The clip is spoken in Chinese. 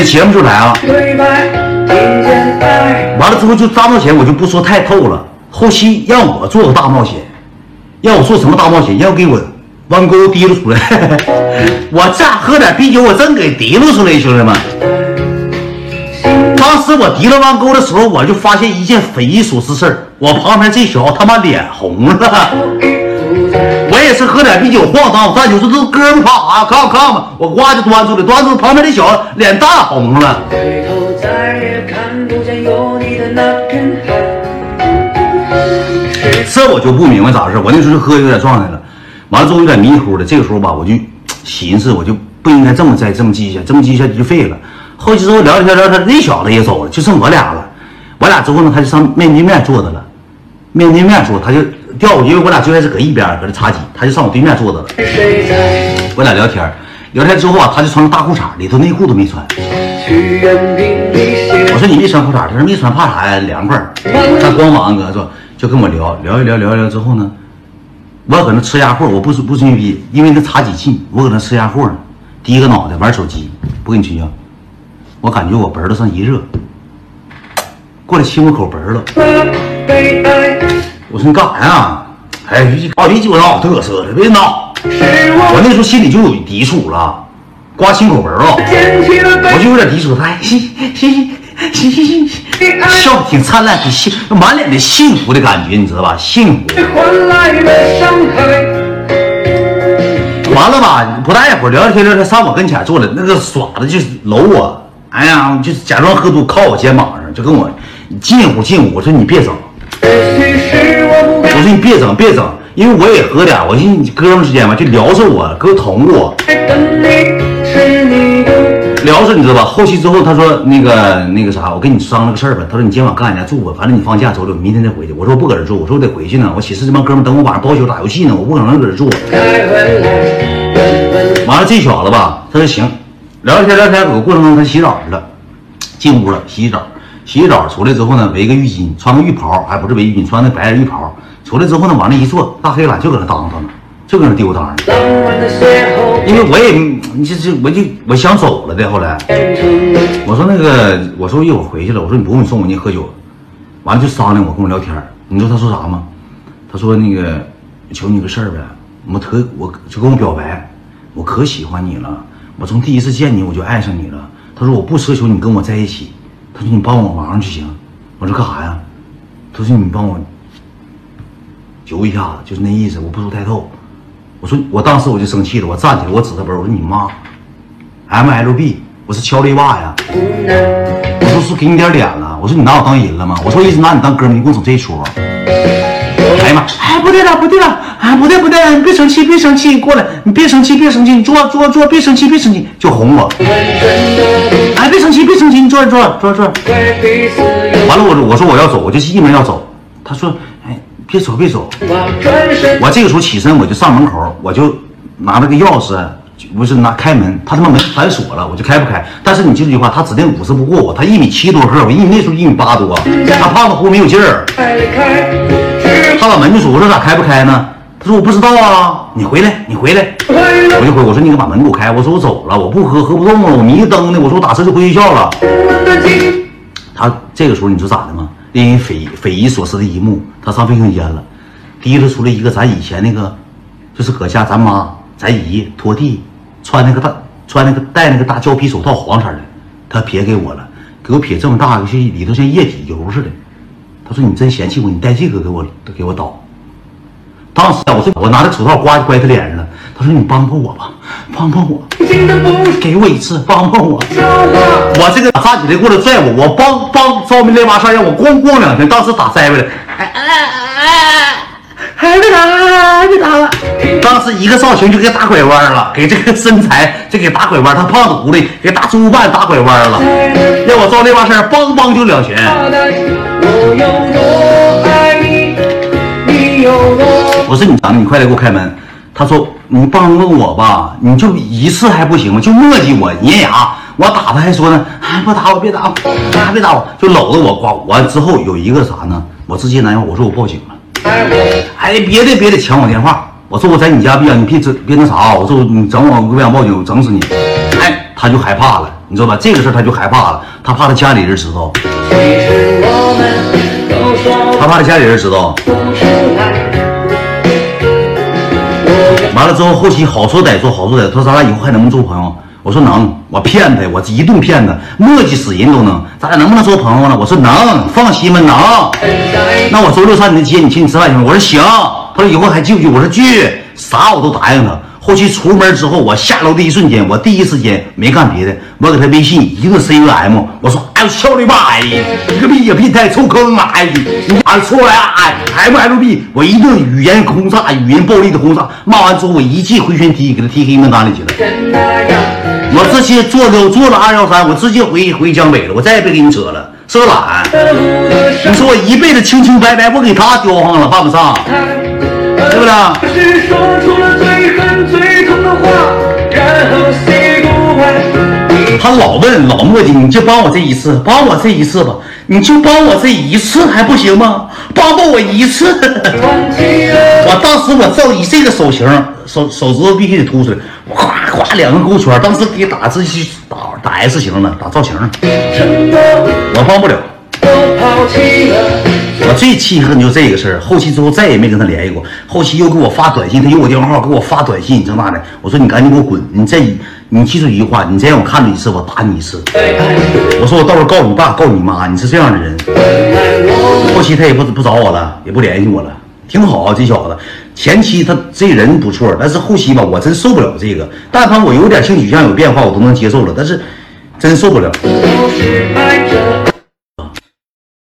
这节目就来啊。完了之后就大冒险，我就不说太透了。后期让我做个大冒险，让我做什么大冒险？要给我弯钩提溜出来。我这喝点啤酒，我真给提溜出来，兄弟们。当时我提了弯钩的时候，我就发现一件匪夷所思事儿。我旁边这小子他妈脸红了。我也是喝点啤酒晃荡，咱就说这哥们怕啥？看看吧，我呱就端出来，端出旁边那小子脸大红了。这我就不明白咋回事。我那时候就喝有点状态了，完了之后有点迷糊的。这个时候吧，我就寻思，我就不应该这么再这么继续下，这么继续下就废了。后期之后聊着天聊天，那小子也走了，就剩我俩了。我俩之后呢，他就上面对面坐着了。面对面坐，他就调我，因为我俩最开始搁一边，搁这茶几，他就上我对面坐着了。我俩聊天，聊天之后啊，他就穿个大裤衩，里头内裤都没穿。我说你没穿裤衩，他说没穿怕啥呀？凉快。他光膀搁说，就跟我聊聊一聊聊一聊之后呢，我搁那吃鸭货，我不不吹牛逼，因为那茶几近，我搁那吃鸭货呢，低个脑袋玩手机，不跟你吹牛。我感觉我脖子上一热，过来亲我口脖了。我说你干啥呀？哎，别别鸡巴闹，嘚瑟的，别闹。我那时候心里就有抵触了，刮心口门了，我就有点抵触。他哎，行行行行行，笑的挺灿烂，挺幸，满脸的幸福的感觉，你知道吧？幸福。完了吧？不大一会儿，聊天聊天，上我跟前坐了，那个耍的就是搂我。哎呀，就假装喝多，靠我肩膀上，就跟我近乎近乎。我说你别整，我说你别整别整，因为我也喝点，我寻思哥们之间嘛，就聊着我，哥捅我，聊着你知道吧？后期之后，他说那个那个啥，我跟你商量个事儿吧。他说你今晚搁俺家住吧，反正你放假走走，明天再回去。我说我不搁这住，我说我得回去呢，我寝室这帮哥们等我晚上包宿打游戏呢，我不可能搁这住。完了，这小子吧，他说行。聊天聊天，搁过程中他洗澡去了，进屋了洗洗澡，洗澡出来之后呢，围个浴巾，穿个浴袍，还不是围浴巾，穿那白人浴袍。出来之后呢，往那一坐，大黑懒就搁那当当呢，就搁那丢当呢。因为我也，你这这，我就我想走了的。后来我说那个，我说一会儿回去了，我说你不用送我，你喝酒。完了就商量我跟我聊天，你知道他说啥吗？他说那个求你个事儿呗，我特我就跟我表白，我可喜欢你了。我从第一次见你我就爱上你了。他说我不奢求你跟我在一起，他说你帮我忙就行。我说干啥呀？他说你帮我揪一下子，就是那意思。我不说太透。我说我当时我就生气了，我站起来我指他脖，我说你妈，MLB，我是乔丽娃呀。我说是给你点脸了。我说你拿我当人了吗？我说一直拿你当哥们，你给我整这一出。哎呀妈！哎，不对了，不对了！哎，不对不对，你别生气，别生气，过来，你别生气，别生气，你坐坐坐，别生气，别生气，就哄我。别生气，别生气，你坐着坐着坐着坐着。完了，我我说我要走，我就一门要走。他说，哎，别走别走。我这个时候起身，我就上门口，我就拿那个钥匙，不是拿开门，他他妈门反锁了，我就开不开。但是你记住句话，他指定五十不过我，他一米七多个，我一那时候一米八多，他胖子乎没有劲儿。他把门就锁，我说咋开不开呢？他说我不知道啊，你回来，你回来，我就回。我说你给把门给我开。我说我走了，我不喝，喝不动了，我迷瞪的。我说我打车就回学校了。他这个时候你知道咋的吗？令人匪匪夷所思的一幕，他上卫生间了，提溜出来一个咱以前那个，就是搁家咱妈咱姨拖地穿那个大穿那个戴那个大胶皮手套黄色的，他撇给我了，给我撇这么大个，像里头像液体油似的。他说：“你真嫌弃我，你带这个给我给我倒。”当时我说：“我拿着手套刮就刮他脸上了。”他说：“你帮帮我吧，帮帮我，给我一次，帮帮我。”我这个站起来过来拽我，我帮帮招没来马上让我咣咣两拳，当时打栽回来，哎哎哎，还没打，还没打了。当时一个造型就给打拐弯了，给这个身材就给打拐弯，他胖子狐狸给打猪半打拐弯了，让我招那把事儿，梆梆就两拳。我是你长得，你快来给我开门。他说你帮帮我吧，你就一次还不行吗？就磨叽我粘牙，我打他还说呢，哎不打我别打我，啊别打我，就搂着我刮。完之后有一个啥呢？我直接打电话，我说我报警了。哎别的别的抢我电话，我说我在你家别你别整别那啥，我说你整我我不想报警，我整死你。哎。他就害怕了，你知道吧？这个事儿他就害怕了，他怕他家里人知道，他怕他家里人知道。完了之后，后期好说歹说，好说歹做，他说咱俩以后还能不能做朋友？我说能，我骗他，我一顿骗他，磨叽死人都能，咱俩能不能做朋友呢？我说能，放心吧，能。那我周六上你那接，你请你吃饭行吗？我说行。他说以后还聚不聚？我说聚，啥我都答应他。后期出门之后，我下楼的一瞬间，我第一时间没干别的，我给他微信一顿 C U M，我说哎呦操你妈呀，你个逼呀，变态臭坑啊！哎，你俺出来啊哎，MLB，我一顿语言轰炸，语言暴力的轰炸，骂完之后我一记回旋踢给他踢黑名单里去了。我直接做了做了二幺三，我直接回回江北了，我再也别给你扯了，是个懒。你说我一辈子清清白白，我给他叼上了，犯不上。对不对他老问老磨叽，你就帮我这一次，帮我这一次吧，你就帮我这一次还不行吗？帮帮我一次。我当时我照以这个手型，手手指头必须得凸出来，咵咵两个勾圈，当时给打自己打打 S 型了，打造型，我帮不了。都抛弃了。我最气恨就这个事儿，后期之后再也没跟他联系过。后期又给我发短信，他有我电话号，给我发短信，这那的。我说你赶紧给我滚！你再你记住一句话，你再让我看着一次，我打你一次。我说我到时候告你爸，告你妈，你是这样的人。后期他也不不找我了，也不联系我了，挺好啊，这小子。前期他这人不错，但是后期吧，我真受不了这个。但凡我有点性取向有变化，我都能接受了，但是真受不了。都是爱着